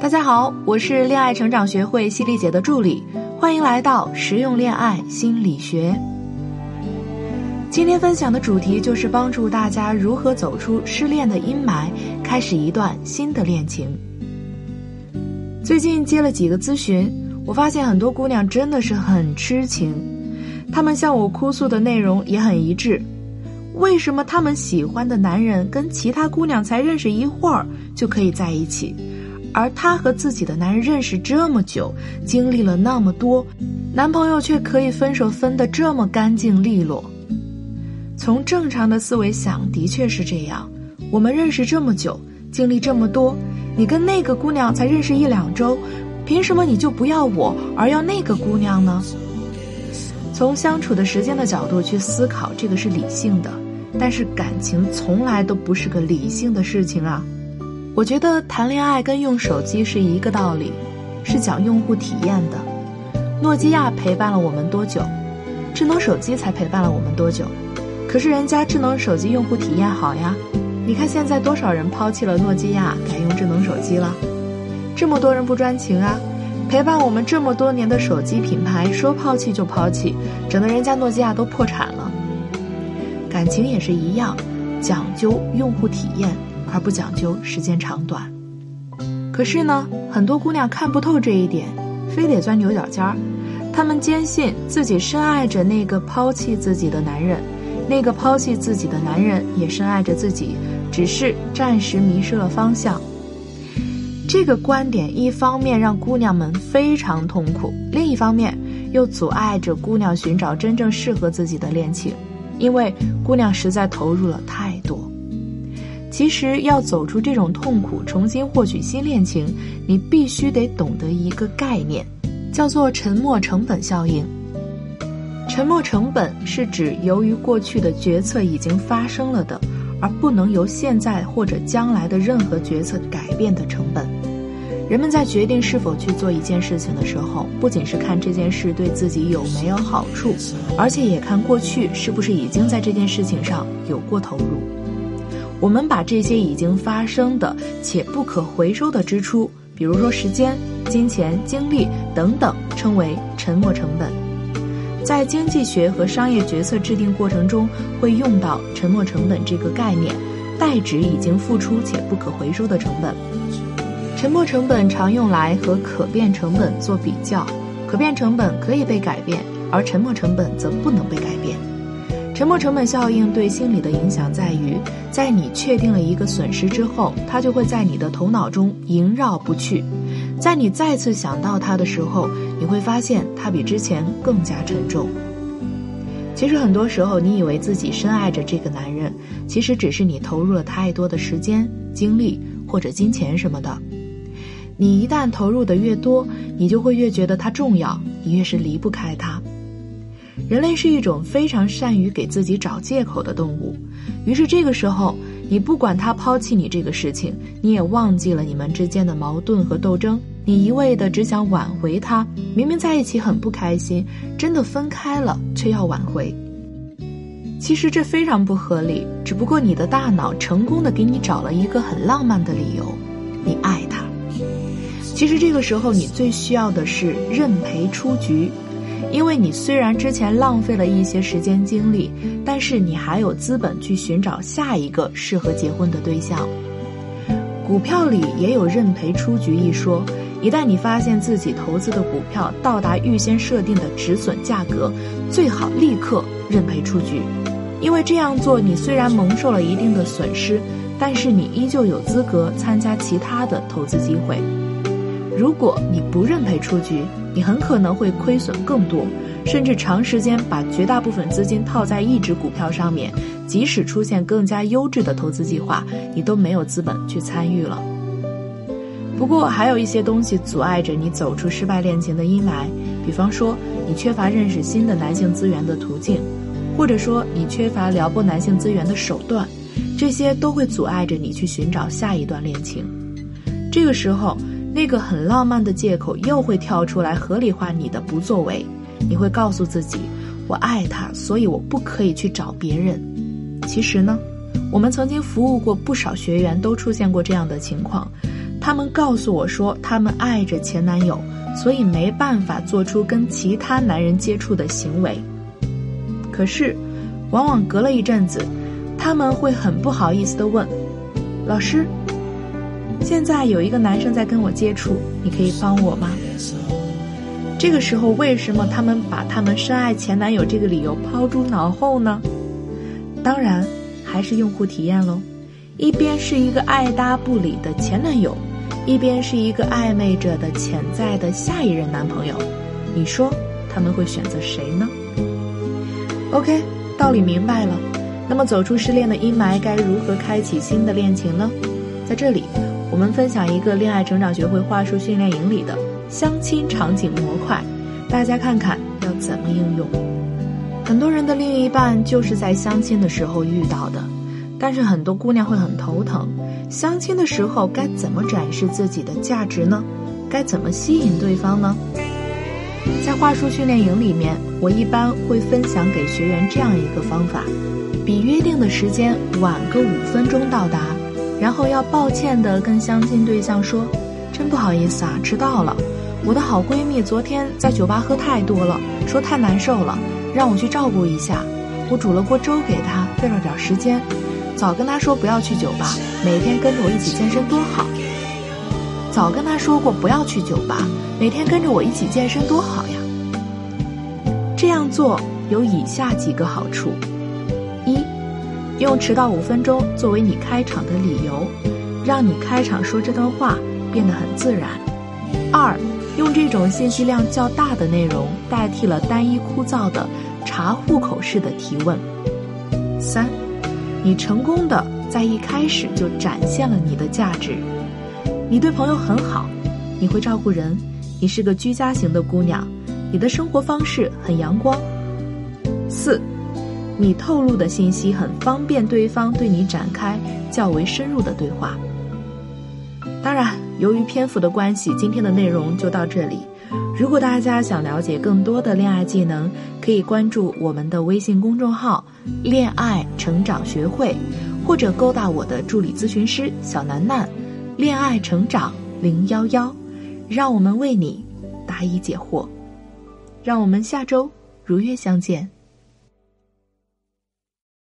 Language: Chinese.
大家好，我是恋爱成长学会犀利姐的助理，欢迎来到实用恋爱心理学。今天分享的主题就是帮助大家如何走出失恋的阴霾，开始一段新的恋情。最近接了几个咨询，我发现很多姑娘真的是很痴情，她们向我哭诉的内容也很一致。为什么她们喜欢的男人跟其他姑娘才认识一会儿就可以在一起？而她和自己的男人认识这么久，经历了那么多，男朋友却可以分手分得这么干净利落。从正常的思维想，的确是这样。我们认识这么久，经历这么多，你跟那个姑娘才认识一两周，凭什么你就不要我，而要那个姑娘呢？从相处的时间的角度去思考，这个是理性的，但是感情从来都不是个理性的事情啊。我觉得谈恋爱跟用手机是一个道理，是讲用户体验的。诺基亚陪伴了我们多久？智能手机才陪伴了我们多久？可是人家智能手机用户体验好呀。你看现在多少人抛弃了诺基亚，改用智能手机了？这么多人不专情啊！陪伴我们这么多年的手机品牌说抛弃就抛弃，整得人家诺基亚都破产了。感情也是一样，讲究用户体验。而不讲究时间长短，可是呢，很多姑娘看不透这一点，非得钻牛角尖儿。她们坚信自己深爱着那个抛弃自己的男人，那个抛弃自己的男人也深爱着自己，只是暂时迷失了方向。这个观点一方面让姑娘们非常痛苦，另一方面又阻碍着姑娘寻找真正适合自己的恋情，因为姑娘实在投入了太多。其实要走出这种痛苦，重新获取新恋情，你必须得懂得一个概念，叫做沉没成本效应。沉没成本是指由于过去的决策已经发生了的，而不能由现在或者将来的任何决策改变的成本。人们在决定是否去做一件事情的时候，不仅是看这件事对自己有没有好处，而且也看过去是不是已经在这件事情上有过投入。我们把这些已经发生的且不可回收的支出，比如说时间、金钱、精力等等，称为沉没成本。在经济学和商业决策制定过程中，会用到沉没成本这个概念，代指已经付出且不可回收的成本。沉没成本常用来和可变成本做比较，可变成本可以被改变，而沉没成本则不能被改变。沉没成本效应对心理的影响在于，在你确定了一个损失之后，它就会在你的头脑中萦绕不去。在你再次想到它的时候，你会发现它比之前更加沉重。其实很多时候，你以为自己深爱着这个男人，其实只是你投入了太多的时间、精力或者金钱什么的。你一旦投入的越多，你就会越觉得它重要，你越是离不开它。人类是一种非常善于给自己找借口的动物，于是这个时候，你不管他抛弃你这个事情，你也忘记了你们之间的矛盾和斗争，你一味的只想挽回他。明明在一起很不开心，真的分开了，却要挽回。其实这非常不合理，只不过你的大脑成功的给你找了一个很浪漫的理由，你爱他。其实这个时候，你最需要的是认赔出局。因为你虽然之前浪费了一些时间精力，但是你还有资本去寻找下一个适合结婚的对象。股票里也有认赔出局一说，一旦你发现自己投资的股票到达预先设定的止损价格，最好立刻认赔出局，因为这样做你虽然蒙受了一定的损失，但是你依旧有资格参加其他的投资机会。如果你不认赔出局，你很可能会亏损更多，甚至长时间把绝大部分资金套在一只股票上面，即使出现更加优质的投资计划，你都没有资本去参与了。不过，还有一些东西阻碍着你走出失败恋情的阴霾，比方说你缺乏认识新的男性资源的途径，或者说你缺乏撩拨男性资源的手段，这些都会阻碍着你去寻找下一段恋情。这个时候。那个很浪漫的借口又会跳出来合理化你的不作为，你会告诉自己，我爱他，所以我不可以去找别人。其实呢，我们曾经服务过不少学员，都出现过这样的情况。他们告诉我说，他们爱着前男友，所以没办法做出跟其他男人接触的行为。可是，往往隔了一阵子，他们会很不好意思地问：“老师，现在有一个男生在跟我接触，你可以帮我吗？”这个时候，为什么他们把他们深爱前男友这个理由抛诸脑后呢？当然，还是用户体验喽。一边是一个爱搭不理的前男友，一边是一个暧昧着的潜在的下一任男朋友，你说他们会选择谁呢？OK，道理明白了。那么走出失恋的阴霾，该如何开启新的恋情呢？在这里，我们分享一个恋爱成长学会话术训练营里的相亲场景模块，大家看看要怎么应用。很多人的另一半就是在相亲的时候遇到的，但是很多姑娘会很头疼。相亲的时候该怎么展示自己的价值呢？该怎么吸引对方呢？在话术训练营里面，我一般会分享给学员这样一个方法：比约定的时间晚个五分钟到达，然后要抱歉的跟相亲对象说：“真不好意思啊，迟到了。我的好闺蜜昨天在酒吧喝太多了，说太难受了。”让我去照顾一下，我煮了锅粥给她，费了点时间。早跟她说不要去酒吧，每天跟着我一起健身多好。早跟她说过不要去酒吧，每天跟着我一起健身多好呀。这样做有以下几个好处：用迟到五分钟作为你开场的理由，让你开场说这段话变得很自然；二。用这种信息量较大的内容代替了单一枯燥的查户口式的提问。三，你成功的在一开始就展现了你的价值。你对朋友很好，你会照顾人，你是个居家型的姑娘，你的生活方式很阳光。四，你透露的信息很方便对方对你展开较为深入的对话。当然。由于篇幅的关系，今天的内容就到这里。如果大家想了解更多的恋爱技能，可以关注我们的微信公众号“恋爱成长学会”，或者勾搭我的助理咨询师小楠楠，“恋爱成长零幺幺”，让我们为你答疑解惑。让我们下周如约相见。